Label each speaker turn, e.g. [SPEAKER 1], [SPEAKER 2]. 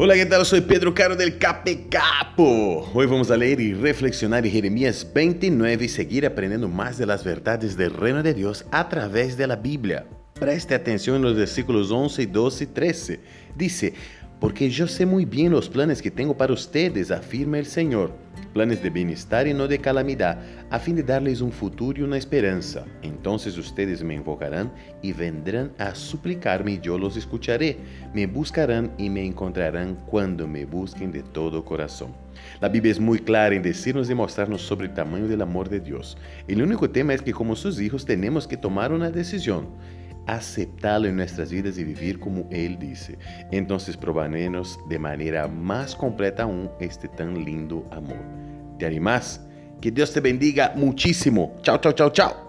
[SPEAKER 1] Hola, ¿qué tal? Soy Pedro Caro del Cape Capo. Hoy vamos a leer y reflexionar en Jeremías 29 y seguir aprendiendo más de las verdades del reino de Dios a través de la. Preste atención en los versículos 11, 12 y 13. Dice, porque yo sé muy bien los planes que tengo para ustedes, afirma el Señor, planes de bienestar y no de calamidad, a fin de darles un futuro y una esperanza. Entonces ustedes me invocarán y vendrán a suplicarme y yo los escucharé. Me buscarán y me encontrarán cuando me busquen de todo corazón. La Biblia es muy clara en decirnos y mostrarnos sobre el tamaño del amor de Dios. El único tema es que como sus hijos tenemos que tomar una decisión aceptarlo en nuestras vidas y vivir como Él dice. Entonces probaremos de manera más completa aún este tan lindo amor. ¿Te animás? Que Dios te bendiga muchísimo. Chao, chao, chao, chao.